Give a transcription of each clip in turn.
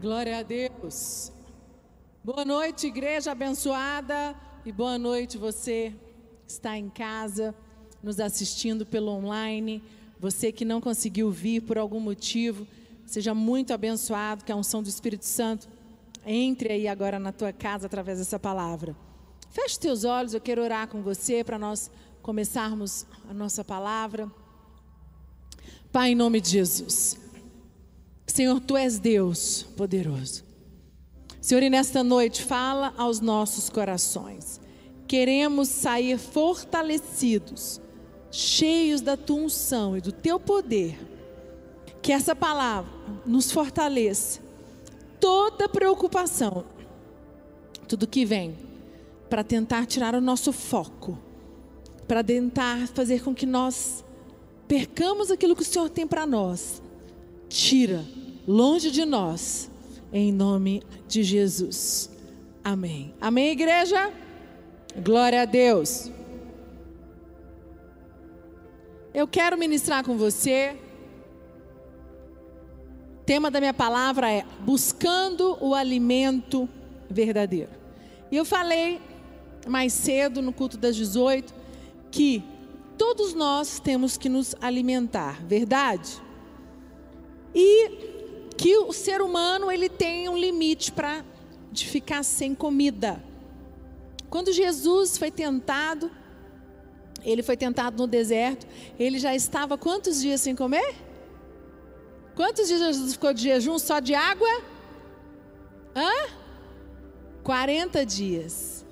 Glória a Deus. Boa noite, igreja abençoada, e boa noite você que está em casa, nos assistindo pelo online, você que não conseguiu vir por algum motivo, seja muito abençoado, que a unção do Espírito Santo entre aí agora na tua casa através dessa palavra. Feche teus olhos, eu quero orar com você para nós começarmos a nossa palavra. Pai, em nome de Jesus. Senhor, tu és Deus poderoso. Senhor, e nesta noite fala aos nossos corações. Queremos sair fortalecidos, cheios da tua unção e do teu poder. Que essa palavra nos fortaleça. Toda preocupação, tudo que vem para tentar tirar o nosso foco, para tentar fazer com que nós percamos aquilo que o Senhor tem para nós tira longe de nós, em nome de Jesus. Amém. Amém, igreja? Glória a Deus. Eu quero ministrar com você. O tema da minha palavra é buscando o alimento verdadeiro. E eu falei mais cedo no culto das 18 que todos nós temos que nos alimentar, verdade? E que o ser humano ele tem um limite para de ficar sem comida. Quando Jesus foi tentado, ele foi tentado no deserto, ele já estava quantos dias sem comer? Quantos dias Jesus ficou de jejum só de água? Hã? 40 dias.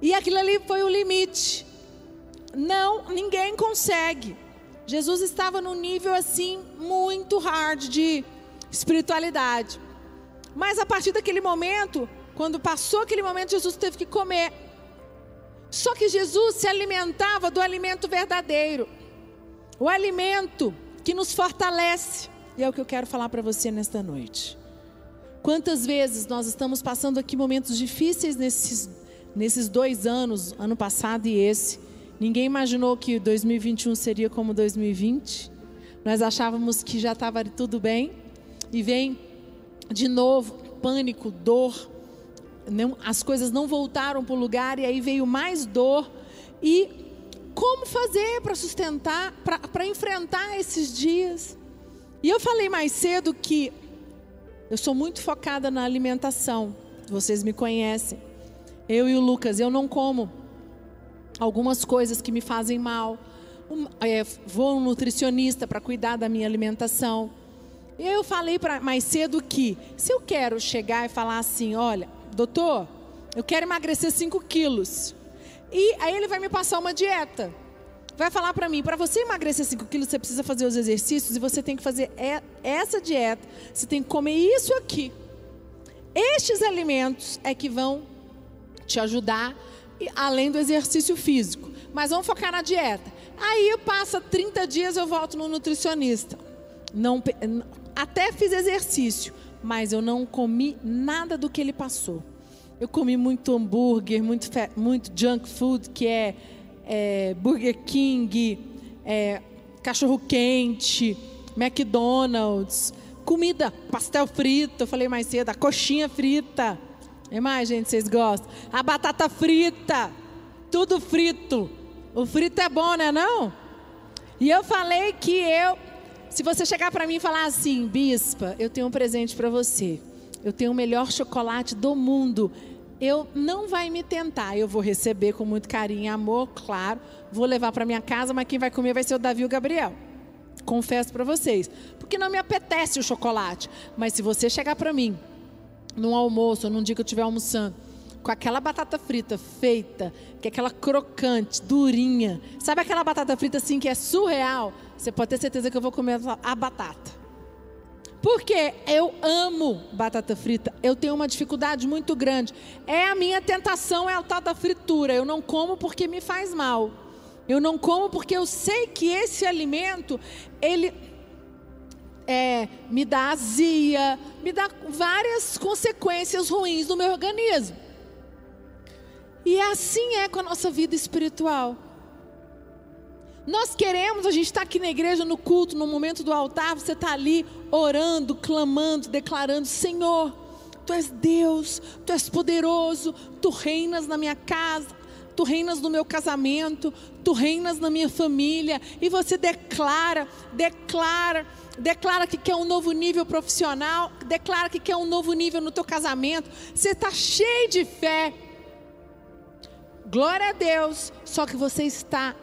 E aquilo ali foi o limite. Não, ninguém consegue. Jesus estava num nível assim muito hard de espiritualidade. Mas a partir daquele momento, quando passou aquele momento, Jesus teve que comer. Só que Jesus se alimentava do alimento verdadeiro. O alimento que nos fortalece. E é o que eu quero falar para você nesta noite. Quantas vezes nós estamos passando aqui momentos difíceis nesses, nesses dois anos, ano passado e esse, Ninguém imaginou que 2021 seria como 2020. Nós achávamos que já estava tudo bem. E vem de novo pânico, dor. As coisas não voltaram para o lugar e aí veio mais dor. E como fazer para sustentar, para enfrentar esses dias? E eu falei mais cedo que eu sou muito focada na alimentação. Vocês me conhecem. Eu e o Lucas, eu não como algumas coisas que me fazem mal. Um, é, vou um nutricionista para cuidar da minha alimentação. E eu falei pra, mais cedo que, se eu quero chegar e falar assim: olha, doutor, eu quero emagrecer 5 quilos. E aí ele vai me passar uma dieta. Vai falar para mim: para você emagrecer 5 quilos, você precisa fazer os exercícios e você tem que fazer essa dieta. Você tem que comer isso aqui. Estes alimentos é que vão te ajudar além do exercício físico. Mas vamos focar na dieta. Aí passa 30 dias eu volto no nutricionista. Não, até fiz exercício, mas eu não comi nada do que ele passou. Eu comi muito hambúrguer, muito, muito junk food, que é, é Burger King, é, cachorro quente, McDonald's, comida, pastel frito, eu falei mais cedo, a coxinha frita. E mais, gente, vocês gostam? A batata frita, tudo frito. O frito é bom, né não? E eu falei que eu, se você chegar para mim e falar assim, bispa, eu tenho um presente para você. Eu tenho o melhor chocolate do mundo. Eu não vai me tentar, eu vou receber com muito carinho e amor, claro. Vou levar para minha casa, mas quem vai comer vai ser o Davi e o Gabriel. Confesso para vocês, porque não me apetece o chocolate. Mas se você chegar para mim num almoço, ou num dia que eu estiver almoçando, com aquela batata frita feita, que é aquela crocante, durinha. Sabe aquela batata frita assim que é surreal? Você pode ter certeza que eu vou comer a batata. Porque eu amo batata frita. Eu tenho uma dificuldade muito grande. É a minha tentação, é o tal da fritura. Eu não como porque me faz mal. Eu não como porque eu sei que esse alimento, ele é, me dá azia, me dá várias consequências ruins no meu organismo. E assim é com a nossa vida espiritual. Nós queremos, a gente está aqui na igreja, no culto, no momento do altar, você está ali orando, clamando, declarando: Senhor, Tu és Deus, Tu és poderoso, Tu reinas na minha casa, Tu reinas no meu casamento, Tu reinas na minha família, e você declara, declara, declara que quer um novo nível profissional, declara que quer um novo nível no teu casamento, você está cheio de fé. Glória a Deus, só que você está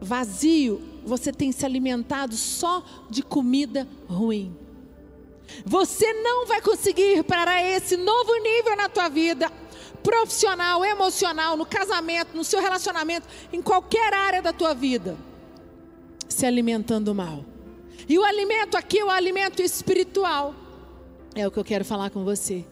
vazio, você tem se alimentado só de comida ruim. Você não vai conseguir ir para esse novo nível na tua vida, profissional, emocional, no casamento, no seu relacionamento, em qualquer área da tua vida, se alimentando mal. E o alimento aqui é o alimento espiritual. É o que eu quero falar com você.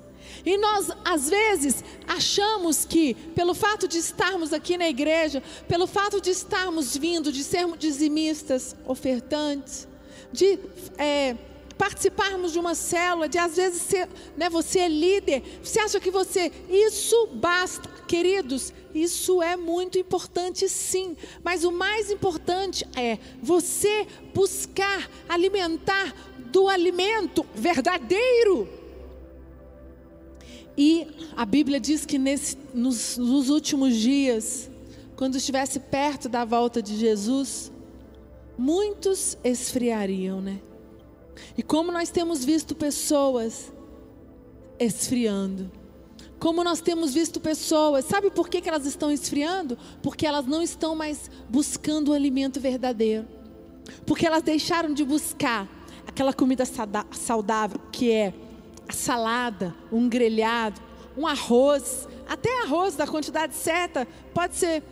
E nós, às vezes, achamos que, pelo fato de estarmos aqui na igreja, pelo fato de estarmos vindo, de sermos dizimistas, ofertantes, de é, participarmos de uma célula, de às vezes ser, né, você é líder, você acha que você, isso basta. Queridos, isso é muito importante sim, mas o mais importante é você buscar alimentar do alimento verdadeiro e a Bíblia diz que nesse, nos, nos últimos dias, quando estivesse perto da volta de Jesus, muitos esfriariam, né? E como nós temos visto pessoas esfriando, como nós temos visto pessoas, sabe por que, que elas estão esfriando? Porque elas não estão mais buscando o alimento verdadeiro, porque elas deixaram de buscar aquela comida saudável que é a salada, um grelhado, um arroz, até arroz da quantidade certa pode ser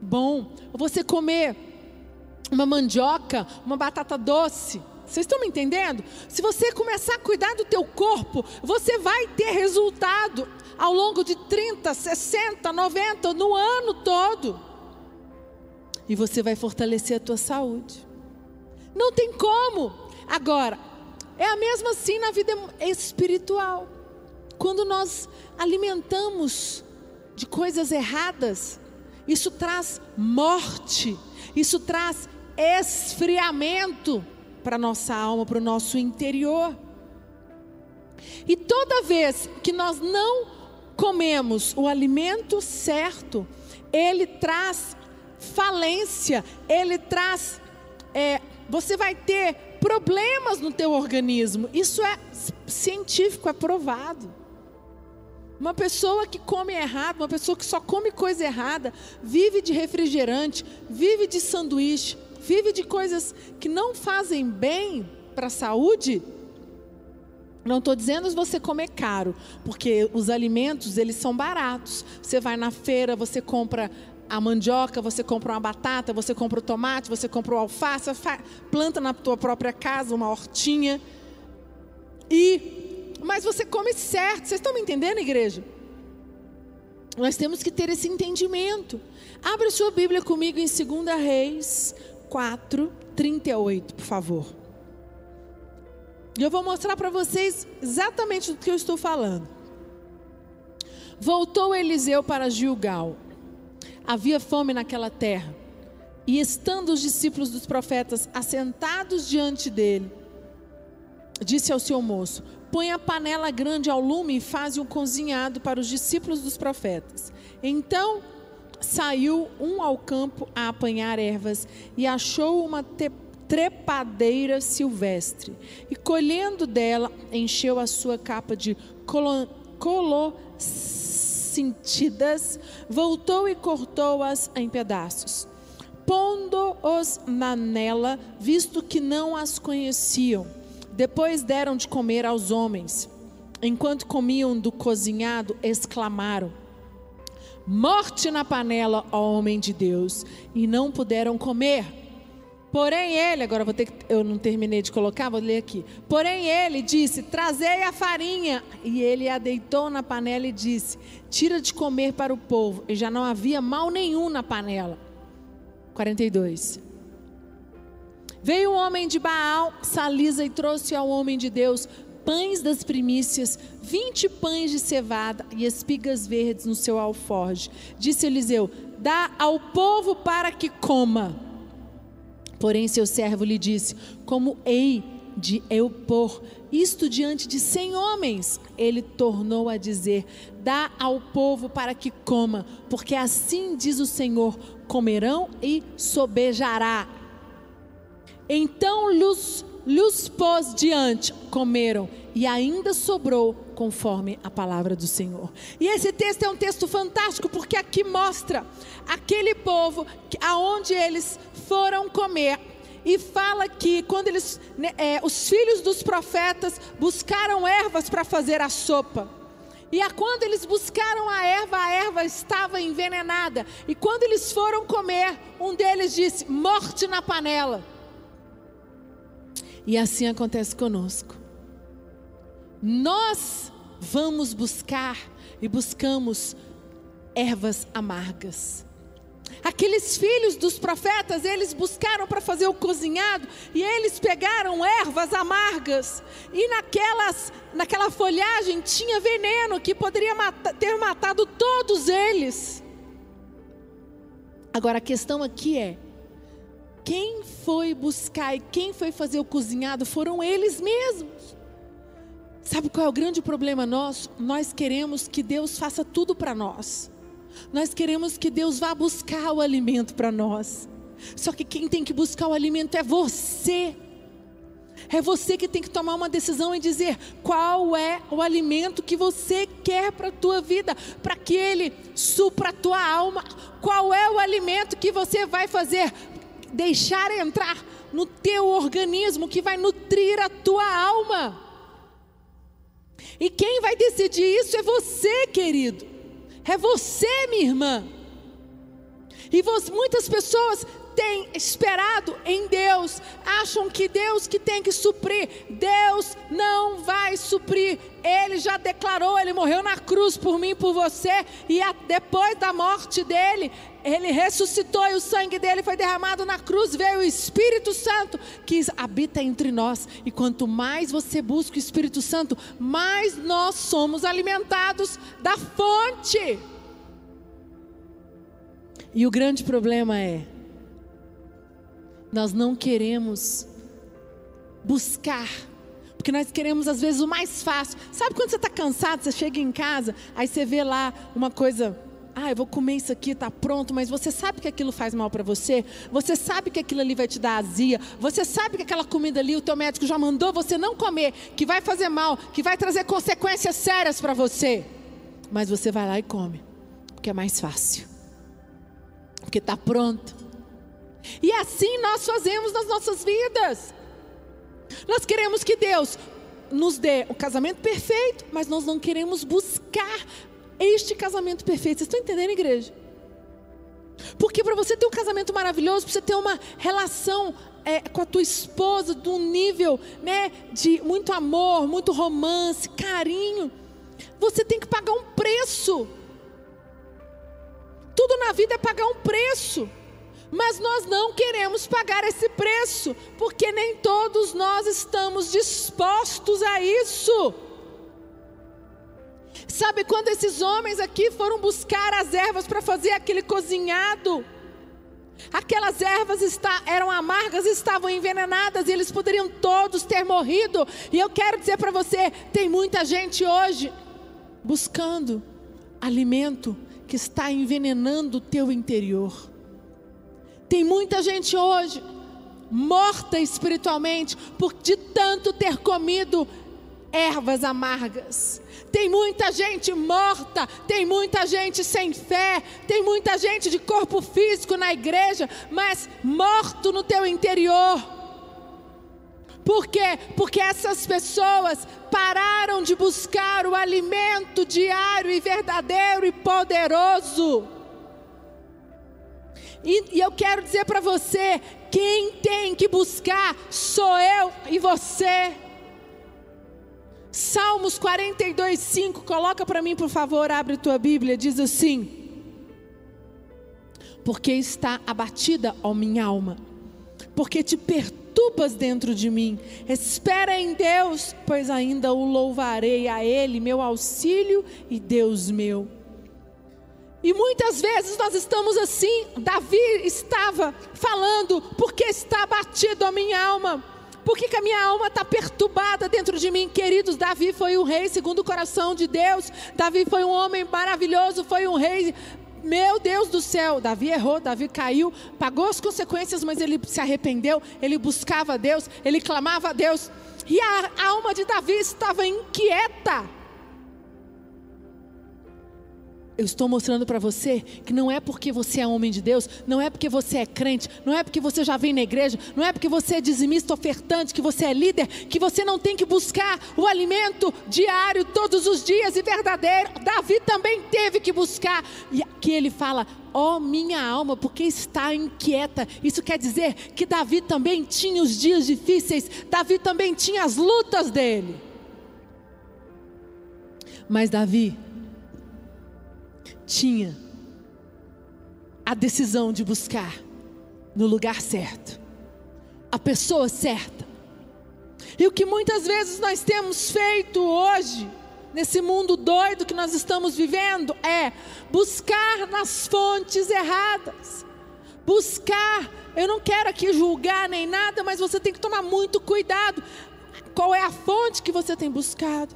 bom. Você comer uma mandioca, uma batata doce. Vocês estão me entendendo? Se você começar a cuidar do teu corpo, você vai ter resultado ao longo de 30, 60, 90, no ano todo. E você vai fortalecer a tua saúde. Não tem como. Agora, é a mesma assim na vida espiritual. Quando nós alimentamos de coisas erradas, isso traz morte, isso traz esfriamento para a nossa alma, para o nosso interior. E toda vez que nós não comemos o alimento certo, ele traz falência, ele traz. É, você vai ter problemas no teu organismo. Isso é científico, é provado. Uma pessoa que come errado, uma pessoa que só come coisa errada, vive de refrigerante, vive de sanduíche, vive de coisas que não fazem bem para a saúde. Não estou dizendo você comer caro, porque os alimentos eles são baratos. Você vai na feira, você compra a mandioca, você compra uma batata, você compra o tomate, você compra o alface, planta na tua própria casa uma hortinha. E mas você come certo. Vocês estão me entendendo, igreja? Nós temos que ter esse entendimento. Abra sua Bíblia comigo em 2 Reis 4, 38, por favor. E eu vou mostrar para vocês exatamente do que eu estou falando. Voltou Eliseu para Gilgal havia fome naquela terra. E estando os discípulos dos profetas assentados diante dele, disse ao seu moço: Põe a panela grande ao lume e faze um cozinhado para os discípulos dos profetas. Então saiu um ao campo a apanhar ervas e achou uma trepadeira silvestre. E colhendo dela, encheu a sua capa de colo, colo sentidas, voltou e cortou-as em pedaços, pondo-os na nela, visto que não as conheciam. Depois deram de comer aos homens. Enquanto comiam do cozinhado, exclamaram: Morte na panela, ó homem de Deus! E não puderam comer. Porém ele, agora vou ter que, eu não terminei de colocar, vou ler aqui. Porém ele disse: Trazei a farinha. E ele a deitou na panela e disse: Tira de comer para o povo. E já não havia mal nenhum na panela. 42. Veio o homem de Baal, Salisa, e trouxe ao homem de Deus pães das primícias, vinte pães de cevada e espigas verdes no seu alforge. Disse Eliseu: Dá ao povo para que coma. Porém, seu servo lhe disse: Como hei de eu pôr isto diante de cem homens? Ele tornou a dizer: Dá ao povo para que coma, porque assim diz o Senhor: comerão e sobejará. Então lhes, lhes pôs diante, comeram, e ainda sobrou conforme a palavra do Senhor. E esse texto é um texto fantástico porque aqui mostra aquele povo aonde eles foram comer e fala que quando eles, né, é, os filhos dos profetas buscaram ervas para fazer a sopa. E a quando eles buscaram a erva, a erva estava envenenada. E quando eles foram comer, um deles disse: morte na panela. E assim acontece conosco. Nós vamos buscar e buscamos ervas amargas. Aqueles filhos dos profetas, eles buscaram para fazer o cozinhado e eles pegaram ervas amargas. E naquelas, naquela folhagem tinha veneno que poderia ter matado todos eles. Agora a questão aqui é: quem foi buscar e quem foi fazer o cozinhado foram eles mesmos. Sabe qual é o grande problema nosso? Nós queremos que Deus faça tudo para nós. Nós queremos que Deus vá buscar o alimento para nós. Só que quem tem que buscar o alimento é você. É você que tem que tomar uma decisão e dizer qual é o alimento que você quer para a tua vida, para que ele supra a tua alma. Qual é o alimento que você vai fazer deixar entrar no teu organismo que vai nutrir a tua alma? E quem vai decidir isso é você, querido. É você, minha irmã. E você, muitas pessoas têm esperado em Deus, acham que Deus que tem que suprir. Deus não vai suprir. Ele já declarou, ele morreu na cruz por mim, por você, e a, depois da morte dele, ele ressuscitou e o sangue dele foi derramado na cruz, veio o Espírito Santo que habita entre nós. E quanto mais você busca o Espírito Santo, mais nós somos alimentados da fonte. E o grande problema é nós não queremos buscar, porque nós queremos às vezes o mais fácil. Sabe quando você está cansado, você chega em casa, aí você vê lá uma coisa ah, eu vou comer isso aqui, está pronto, mas você sabe que aquilo faz mal para você? Você sabe que aquilo ali vai te dar azia? Você sabe que aquela comida ali o teu médico já mandou você não comer, que vai fazer mal, que vai trazer consequências sérias para você? Mas você vai lá e come, porque é mais fácil, porque está pronto. E assim nós fazemos nas nossas vidas. Nós queremos que Deus nos dê o casamento perfeito, mas nós não queremos buscar este casamento perfeito. Vocês estão entendendo, igreja? Porque para você ter um casamento maravilhoso, para você ter uma relação é, com a tua esposa de um nível né, de muito amor, muito romance, carinho, você tem que pagar um preço. Tudo na vida é pagar um preço. Mas nós não queremos pagar esse preço, porque nem todos nós estamos dispostos a isso. Sabe quando esses homens aqui foram buscar as ervas para fazer aquele cozinhado? Aquelas ervas está, eram amargas, estavam envenenadas e eles poderiam todos ter morrido. E eu quero dizer para você: tem muita gente hoje buscando alimento que está envenenando o teu interior. Tem muita gente hoje morta espiritualmente por de tanto ter comido ervas amargas. Tem muita gente morta, tem muita gente sem fé, tem muita gente de corpo físico na igreja, mas morto no teu interior. Por quê? Porque essas pessoas pararam de buscar o alimento diário e verdadeiro e poderoso. E, e eu quero dizer para você: quem tem que buscar sou eu e você. Salmos 42, 5, coloca para mim, por favor, abre tua Bíblia, diz assim: Porque está abatida, ó minha alma, porque te perturbas dentro de mim, espera em Deus, pois ainda o louvarei a Ele, meu auxílio e Deus meu. E muitas vezes nós estamos assim. Davi estava falando, porque está abatido a minha alma. Por que, que a minha alma está perturbada dentro de mim? Queridos, Davi foi um rei segundo o coração de Deus. Davi foi um homem maravilhoso, foi um rei meu Deus do céu, Davi errou, Davi caiu, pagou as consequências, mas ele se arrependeu, ele buscava a Deus, ele clamava a Deus, e a alma de Davi estava inquieta. Eu estou mostrando para você que não é porque você é homem de Deus, não é porque você é crente, não é porque você já vem na igreja, não é porque você é dizimista ofertante, que você é líder, que você não tem que buscar o alimento diário todos os dias e verdadeiro. Davi também teve que buscar. E aqui ele fala: Ó oh, minha alma, porque está inquieta. Isso quer dizer que Davi também tinha os dias difíceis, Davi também tinha as lutas dele. Mas Davi tinha a decisão de buscar no lugar certo, a pessoa certa. E o que muitas vezes nós temos feito hoje, nesse mundo doido que nós estamos vivendo, é buscar nas fontes erradas. Buscar, eu não quero aqui julgar nem nada, mas você tem que tomar muito cuidado. Qual é a fonte que você tem buscado?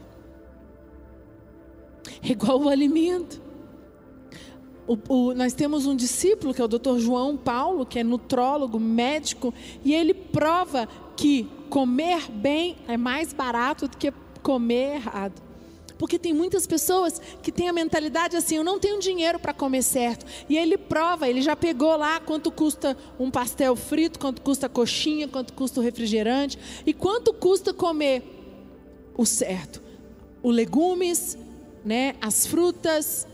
É igual o alimento. O, o, nós temos um discípulo, que é o Dr. João Paulo, que é nutrólogo, médico, e ele prova que comer bem é mais barato do que comer errado. Porque tem muitas pessoas que têm a mentalidade assim: eu não tenho dinheiro para comer certo. E ele prova, ele já pegou lá quanto custa um pastel frito, quanto custa a coxinha, quanto custa o refrigerante e quanto custa comer o certo. Os legumes, né, as frutas,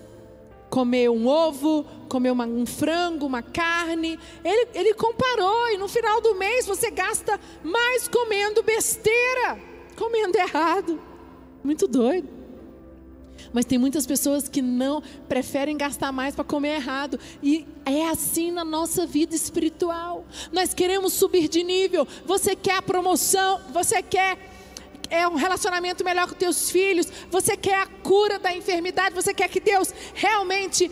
comer um ovo, comer uma, um frango, uma carne. Ele, ele comparou e no final do mês você gasta mais comendo besteira, comendo errado. Muito doido. Mas tem muitas pessoas que não preferem gastar mais para comer errado. E é assim na nossa vida espiritual. Nós queremos subir de nível. Você quer a promoção, você quer é um relacionamento melhor com teus filhos, você quer a cura da enfermidade, você quer que Deus realmente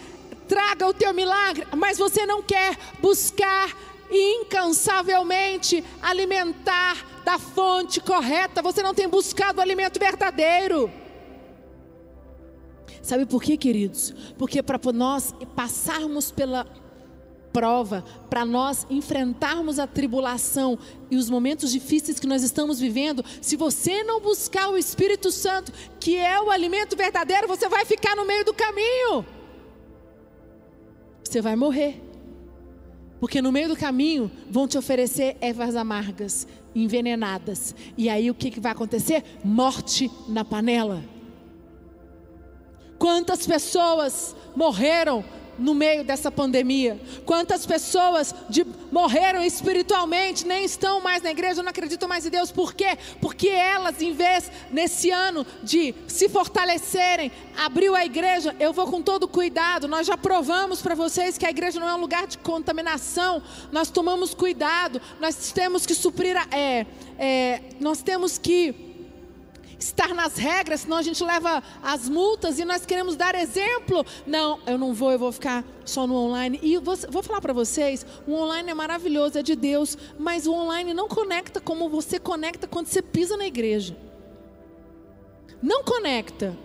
traga o teu milagre, mas você não quer buscar incansavelmente alimentar da fonte correta, você não tem buscado o alimento verdadeiro. Sabe por quê, queridos? Porque para nós passarmos pela prova, para nós enfrentarmos a tribulação e os momentos difíceis que nós estamos vivendo, se você não buscar o Espírito Santo, que é o alimento verdadeiro, você vai ficar no meio do caminho. Você vai morrer. Porque no meio do caminho vão te oferecer ervas amargas, envenenadas. E aí o que, que vai acontecer? Morte na panela. Quantas pessoas morreram no meio dessa pandemia. Quantas pessoas de, morreram espiritualmente, nem estão mais na igreja, não acreditam mais em Deus. Por quê? Porque elas, em vez, nesse ano, de se fortalecerem, abriu a igreja. Eu vou com todo cuidado. Nós já provamos para vocês que a igreja não é um lugar de contaminação. Nós tomamos cuidado. Nós temos que suprir. A, é, é, nós temos que estar nas regras, senão a gente leva as multas e nós queremos dar exemplo. Não, eu não vou, eu vou ficar só no online. E vou, vou falar para vocês: o online é maravilhoso, é de Deus, mas o online não conecta como você conecta quando você pisa na igreja. Não conecta.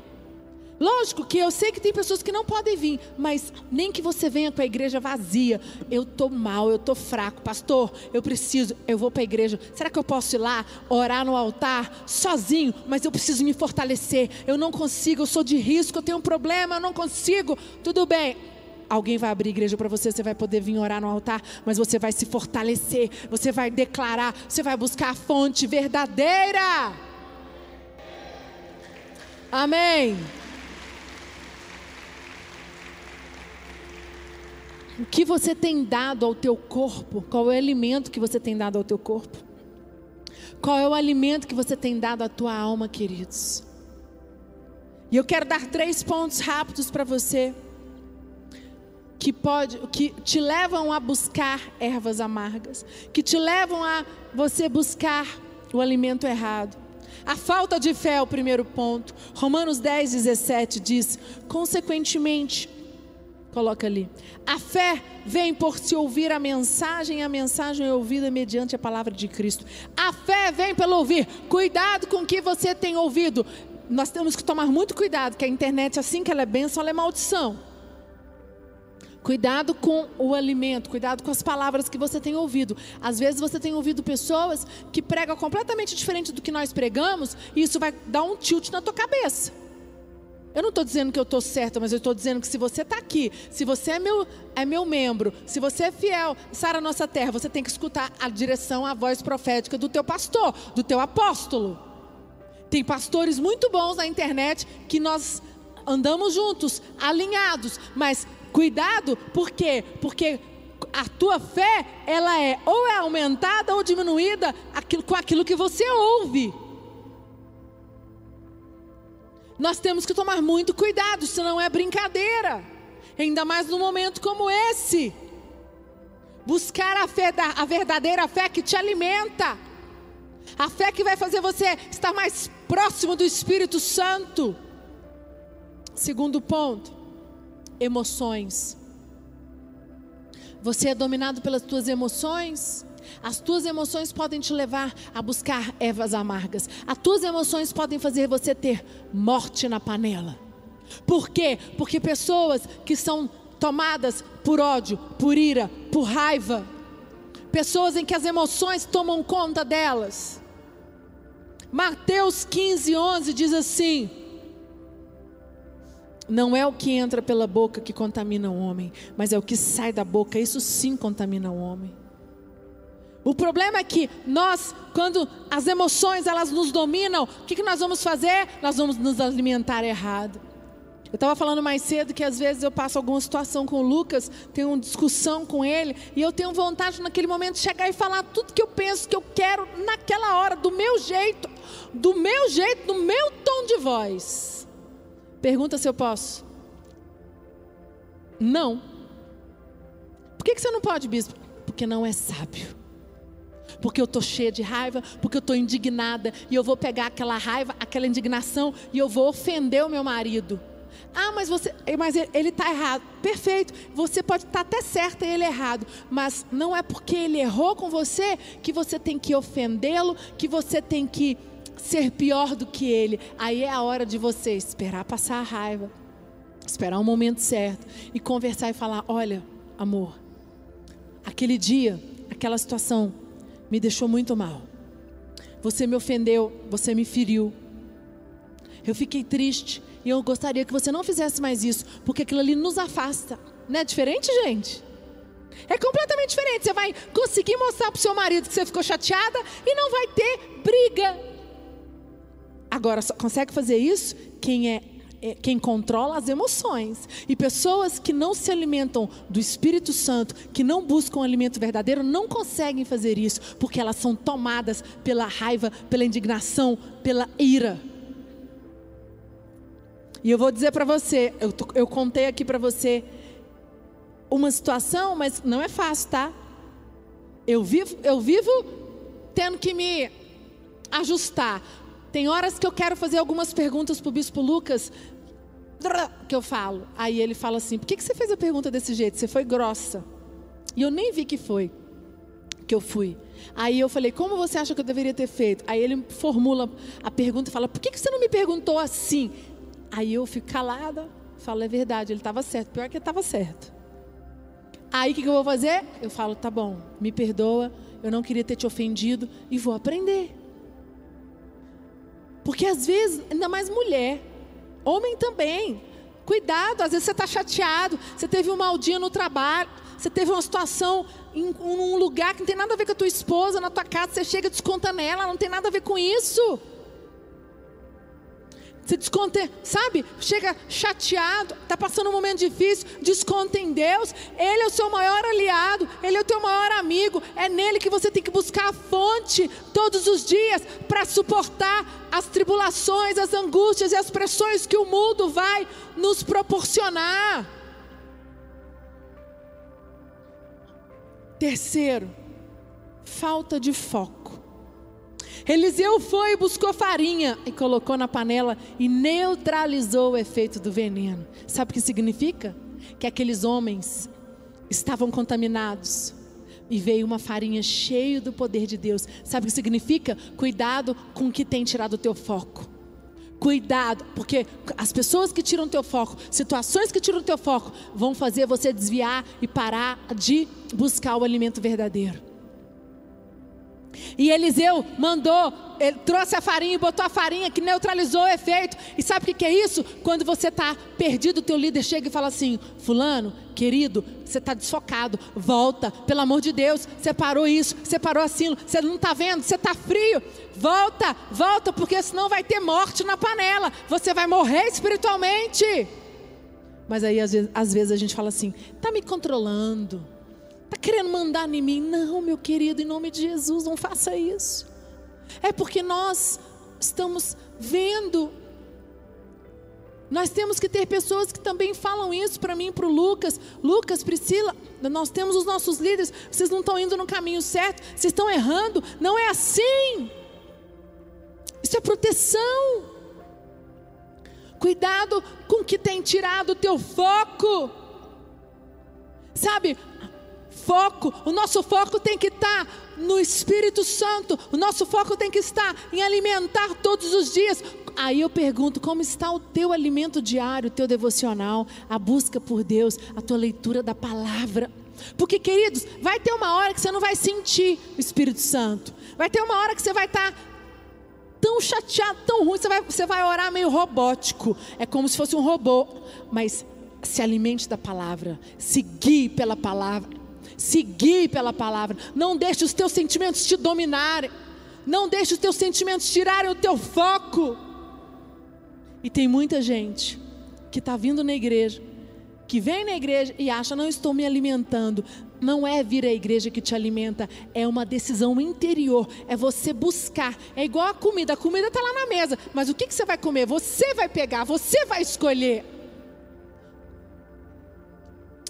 Lógico que eu sei que tem pessoas que não podem vir, mas nem que você venha com a igreja vazia. Eu estou mal, eu estou fraco, pastor, eu preciso, eu vou para a igreja. Será que eu posso ir lá, orar no altar, sozinho? Mas eu preciso me fortalecer. Eu não consigo, eu sou de risco, eu tenho um problema, eu não consigo. Tudo bem, alguém vai abrir igreja para você, você vai poder vir orar no altar, mas você vai se fortalecer, você vai declarar, você vai buscar a fonte verdadeira. Amém. O que você tem dado ao teu corpo? Qual é o alimento que você tem dado ao teu corpo? Qual é o alimento que você tem dado à tua alma, queridos? E eu quero dar três pontos rápidos para você que pode, que te levam a buscar ervas amargas, que te levam a você buscar o alimento errado. A falta de fé é o primeiro ponto. Romanos 10, 17 diz: consequentemente, Coloca ali. A fé vem por se ouvir a mensagem, a mensagem é ouvida mediante a palavra de Cristo. A fé vem pelo ouvir. Cuidado com o que você tem ouvido. Nós temos que tomar muito cuidado, que a internet, assim que ela é bênção, ela é maldição. Cuidado com o alimento, cuidado com as palavras que você tem ouvido. Às vezes você tem ouvido pessoas que pregam completamente diferente do que nós pregamos, e isso vai dar um tilt na tua cabeça. Eu não estou dizendo que eu estou certa, mas eu estou dizendo que se você está aqui, se você é meu, é meu membro, se você é fiel, Sara Nossa Terra, você tem que escutar a direção, a voz profética do teu pastor, do teu apóstolo. Tem pastores muito bons na internet que nós andamos juntos, alinhados, mas cuidado, por quê? Porque a tua fé, ela é ou é aumentada ou diminuída com aquilo que você ouve. Nós temos que tomar muito cuidado, senão é brincadeira. Ainda mais num momento como esse. Buscar a fé, a verdadeira fé que te alimenta. A fé que vai fazer você estar mais próximo do Espírito Santo. Segundo ponto, emoções. Você é dominado pelas tuas emoções? As tuas emoções podem te levar a buscar ervas amargas. As tuas emoções podem fazer você ter morte na panela. Por quê? Porque pessoas que são tomadas por ódio, por ira, por raiva, pessoas em que as emoções tomam conta delas. Mateus 15, 11 diz assim: Não é o que entra pela boca que contamina o homem, mas é o que sai da boca, isso sim contamina o homem. O problema é que nós, quando as emoções elas nos dominam, o que, que nós vamos fazer? Nós vamos nos alimentar errado. Eu estava falando mais cedo que às vezes eu passo alguma situação com o Lucas, tenho uma discussão com ele, e eu tenho vontade naquele momento de chegar e falar tudo que eu penso, que eu quero naquela hora, do meu jeito, do meu jeito, do meu tom de voz. Pergunta se eu posso. Não. Por que, que você não pode, bispo? Porque não é sábio porque eu estou cheia de raiva, porque eu estou indignada, e eu vou pegar aquela raiva, aquela indignação, e eu vou ofender o meu marido. Ah, mas você, mas ele está errado. Perfeito. Você pode estar tá até certa e ele errado, mas não é porque ele errou com você que você tem que ofendê-lo, que você tem que ser pior do que ele. Aí é a hora de você esperar passar a raiva, esperar o momento certo e conversar e falar: olha, amor, aquele dia, aquela situação me deixou muito mal. Você me ofendeu, você me feriu. Eu fiquei triste e eu gostaria que você não fizesse mais isso, porque aquilo ali nos afasta. Não é diferente, gente? É completamente diferente. Você vai conseguir mostrar para o seu marido que você ficou chateada e não vai ter briga. Agora, só consegue fazer isso quem é é quem controla as emoções. E pessoas que não se alimentam do Espírito Santo, que não buscam o alimento verdadeiro, não conseguem fazer isso, porque elas são tomadas pela raiva, pela indignação, pela ira. E eu vou dizer para você, eu, eu contei aqui para você uma situação, mas não é fácil, tá? Eu vivo, eu vivo tendo que me ajustar. Tem horas que eu quero fazer algumas perguntas para o Bispo Lucas, que eu falo. Aí ele fala assim: por que, que você fez a pergunta desse jeito? Você foi grossa. E eu nem vi que foi, que eu fui. Aí eu falei: como você acha que eu deveria ter feito? Aí ele formula a pergunta e fala: por que, que você não me perguntou assim? Aí eu fico calada, falo: é verdade, ele estava certo. Pior que ele estava certo. Aí o que, que eu vou fazer? Eu falo: tá bom, me perdoa, eu não queria ter te ofendido e vou aprender. Porque às vezes, ainda mais mulher, homem também. Cuidado, às vezes você está chateado, você teve um mau dia no trabalho, você teve uma situação em um lugar que não tem nada a ver com a tua esposa, na tua casa, você chega e desconta nela, não tem nada a ver com isso. Você desconta, sabe? Chega chateado, está passando um momento difícil, desconta em Deus. Ele é o seu maior aliado, ele é o teu maior amigo. É nele que você tem que buscar a fonte todos os dias para suportar as tribulações, as angústias e as pressões que o mundo vai nos proporcionar. Terceiro, falta de foco. Eliseu foi e buscou farinha e colocou na panela e neutralizou o efeito do veneno. Sabe o que significa? que aqueles homens estavam contaminados e veio uma farinha cheia do poder de Deus. Sabe o que significa? Cuidado com o que tem tirado o teu foco. Cuidado, porque as pessoas que tiram teu foco, situações que tiram teu foco, vão fazer você desviar e parar de buscar o alimento verdadeiro. E Eliseu mandou, ele trouxe a farinha e botou a farinha que neutralizou o efeito. E sabe o que, que é isso? Quando você está perdido, o teu líder chega e fala assim: Fulano, querido, você está desfocado, volta, pelo amor de Deus, você parou isso, você parou assim, você não está vendo, você está frio, volta, volta, porque senão vai ter morte na panela, você vai morrer espiritualmente. Mas aí às vezes, às vezes a gente fala assim: está me controlando Está querendo mandar em mim? Não, meu querido, em nome de Jesus, não faça isso. É porque nós estamos vendo. Nós temos que ter pessoas que também falam isso para mim para o Lucas. Lucas, Priscila, nós temos os nossos líderes. Vocês não estão indo no caminho certo, vocês estão errando. Não é assim. Isso é proteção. Cuidado com o que tem tirado o teu foco. Sabe, foco, o nosso foco tem que estar no Espírito Santo, o nosso foco tem que estar em alimentar todos os dias. Aí eu pergunto: como está o teu alimento diário, o teu devocional, a busca por Deus, a tua leitura da palavra? Porque, queridos, vai ter uma hora que você não vai sentir o Espírito Santo, vai ter uma hora que você vai estar tão chateado, tão ruim, você vai, você vai orar meio robótico, é como se fosse um robô, mas se alimente da palavra, seguir pela palavra, seguir pela palavra. Não deixe os teus sentimentos te dominarem. Não deixe os teus sentimentos tirarem o teu foco. E tem muita gente que está vindo na igreja, que vem na igreja e acha, não estou me alimentando. Não é vir à igreja que te alimenta, é uma decisão interior, é você buscar. É igual a comida, a comida está lá na mesa, mas o que, que você vai comer? Você vai pegar, você vai escolher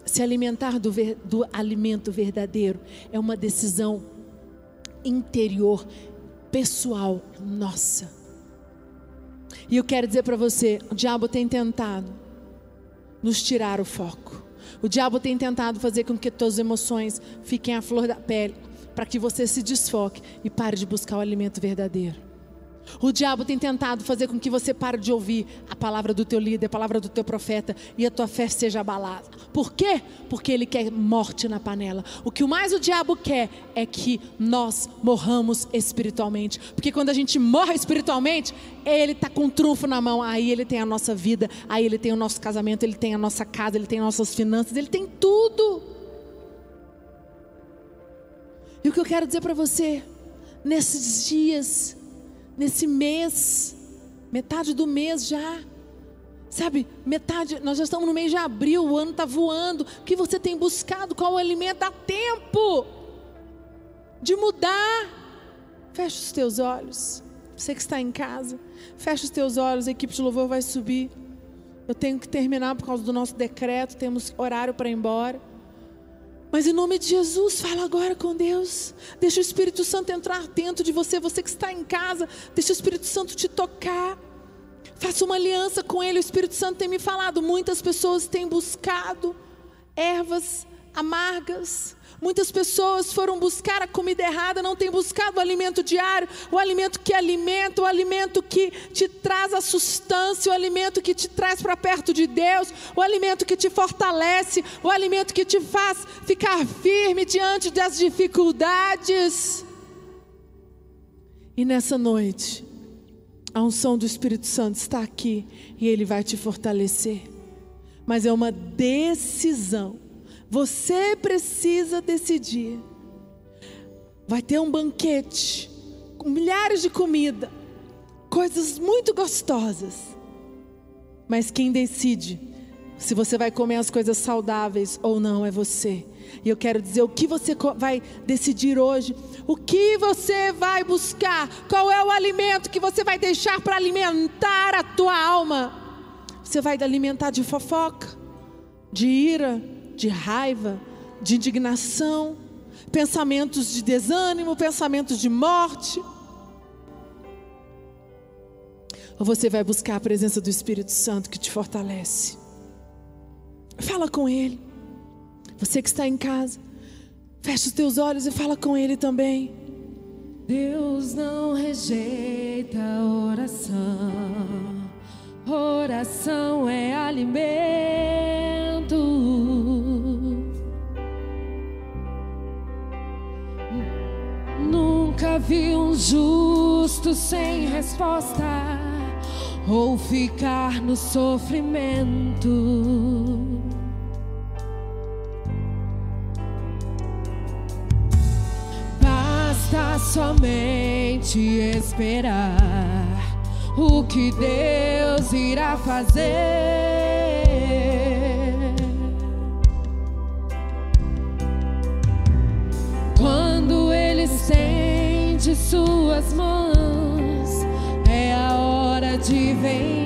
se alimentar do, ver, do alimento verdadeiro é uma decisão interior, pessoal, nossa. E eu quero dizer para você: o diabo tem tentado nos tirar o foco. O diabo tem tentado fazer com que tuas emoções fiquem à flor da pele, para que você se desfoque e pare de buscar o alimento verdadeiro. O diabo tem tentado fazer com que você pare de ouvir a palavra do teu líder, a palavra do teu profeta e a tua fé seja abalada. Por quê? Porque ele quer morte na panela. O que mais o diabo quer é que nós morramos espiritualmente. Porque quando a gente morre espiritualmente, ele está com um trunfo na mão. Aí ele tem a nossa vida, aí ele tem o nosso casamento, ele tem a nossa casa, ele tem nossas finanças, ele tem tudo. E o que eu quero dizer para você, nesses dias, nesse mês, metade do mês já. Sabe, metade, nós já estamos no mês de abril, o ano está voando. O que você tem buscado? Qual o alimento? Dá tempo de mudar. Fecha os teus olhos. Você que está em casa, fecha os teus olhos, a equipe de louvor vai subir. Eu tenho que terminar por causa do nosso decreto, temos horário para ir embora. Mas em nome de Jesus, fala agora com Deus. Deixa o Espírito Santo entrar dentro de você, você que está em casa, deixa o Espírito Santo te tocar. Faça uma aliança com Ele. O Espírito Santo tem me falado. Muitas pessoas têm buscado ervas amargas, Muitas pessoas foram buscar a comida errada, não têm buscado o alimento diário, o alimento que alimenta, o alimento que te traz a sustância, o alimento que te traz para perto de Deus, o alimento que te fortalece, o alimento que te faz ficar firme diante das dificuldades. E nessa noite, a unção do Espírito Santo está aqui e ele vai te fortalecer. Mas é uma decisão você precisa decidir. Vai ter um banquete com milhares de comida, coisas muito gostosas. Mas quem decide se você vai comer as coisas saudáveis ou não é você. E eu quero dizer o que você vai decidir hoje, o que você vai buscar, qual é o alimento que você vai deixar para alimentar a tua alma. Você vai alimentar de fofoca, de ira, de raiva, de indignação, pensamentos de desânimo, pensamentos de morte. Ou você vai buscar a presença do Espírito Santo que te fortalece? Fala com Ele. Você que está em casa, fecha os teus olhos e fala com Ele também. Deus não rejeita oração. Oração é alimento. Vi um justo sem resposta ou ficar no sofrimento. Basta somente esperar o que Deus irá fazer. Quando Ele de suas mãos. É a hora de vencer.